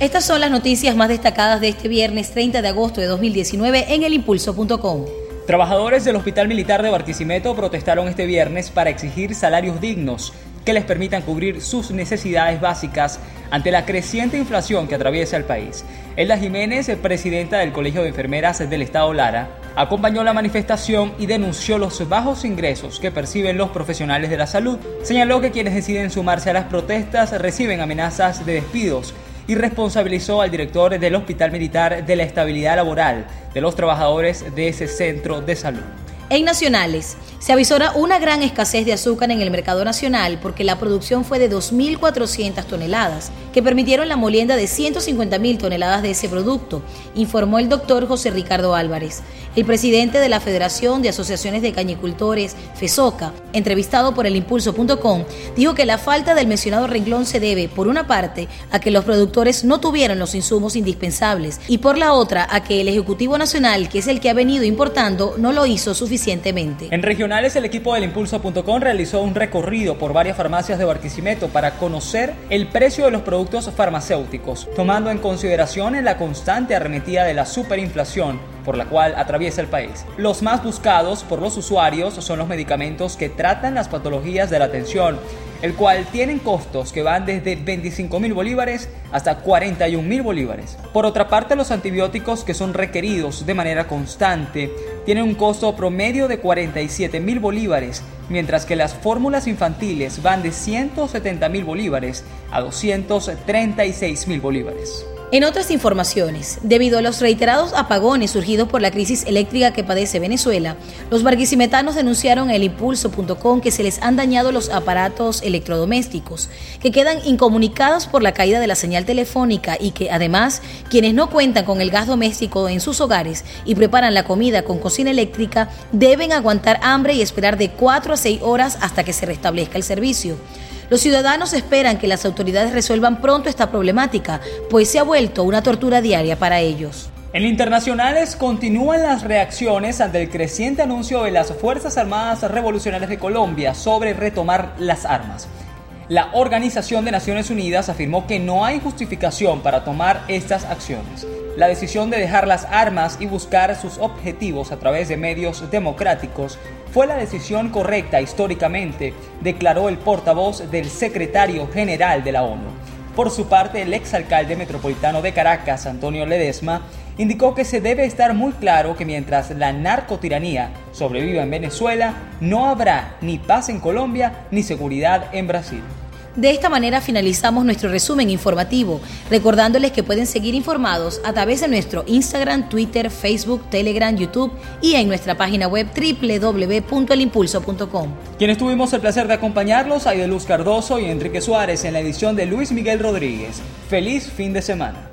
Estas son las noticias más destacadas de este viernes 30 de agosto de 2019 en elimpulso.com. Trabajadores del Hospital Militar de Barquisimeto protestaron este viernes para exigir salarios dignos que les permitan cubrir sus necesidades básicas ante la creciente inflación que atraviesa el país. Elda Jiménez, presidenta del Colegio de Enfermeras del Estado Lara, acompañó la manifestación y denunció los bajos ingresos que perciben los profesionales de la salud. Señaló que quienes deciden sumarse a las protestas reciben amenazas de despidos y responsabilizó al director del Hospital Militar de la estabilidad laboral de los trabajadores de ese centro de salud. En nacionales, se avisora una gran escasez de azúcar en el mercado nacional porque la producción fue de 2.400 toneladas, que permitieron la molienda de 150.000 toneladas de ese producto, informó el doctor José Ricardo Álvarez. El presidente de la Federación de Asociaciones de Cañicultores, FESOCA, entrevistado por elimpulso.com, dijo que la falta del mencionado renglón se debe, por una parte, a que los productores no tuvieron los insumos indispensables y por la otra, a que el Ejecutivo Nacional, que es el que ha venido importando, no lo hizo En regionales, el equipo del Impulso.com realizó un recorrido por varias farmacias de Barquisimeto para conocer el precio de los productos farmacéuticos, tomando en consideración la constante arremetida de la superinflación por la cual atraviesa el país. Los más buscados por los usuarios son los medicamentos que tratan las patologías de la atención, el cual tienen costos que van desde 25 mil bolívares hasta 41 mil bolívares. Por otra parte, los antibióticos que son requeridos de manera constante tienen un costo promedio de 47 mil bolívares, mientras que las fórmulas infantiles van de 170 mil bolívares a 236 mil bolívares. En otras informaciones, debido a los reiterados apagones surgidos por la crisis eléctrica que padece Venezuela, los barquisimetanos denunciaron en impulso.com que se les han dañado los aparatos electrodomésticos, que quedan incomunicados por la caída de la señal telefónica y que además quienes no cuentan con el gas doméstico en sus hogares y preparan la comida con cocina eléctrica deben aguantar hambre y esperar de 4 a 6 horas hasta que se restablezca el servicio. Los ciudadanos esperan que las autoridades resuelvan pronto esta problemática, pues se ha vuelto una tortura diaria para ellos. En internacionales continúan las reacciones ante el creciente anuncio de las Fuerzas Armadas Revolucionarias de Colombia sobre retomar las armas. La Organización de Naciones Unidas afirmó que no hay justificación para tomar estas acciones. La decisión de dejar las armas y buscar sus objetivos a través de medios democráticos fue la decisión correcta históricamente, declaró el portavoz del secretario general de la ONU. Por su parte, el exalcalde metropolitano de Caracas, Antonio Ledesma, indicó que se debe estar muy claro que mientras la narcotiranía sobreviva en Venezuela, no habrá ni paz en Colombia ni seguridad en Brasil. De esta manera finalizamos nuestro resumen informativo, recordándoles que pueden seguir informados a través de nuestro Instagram, Twitter, Facebook, Telegram, YouTube y en nuestra página web www.elimpulso.com. Quienes tuvimos el placer de acompañarlos, Luz Cardoso y Enrique Suárez en la edición de Luis Miguel Rodríguez. Feliz fin de semana.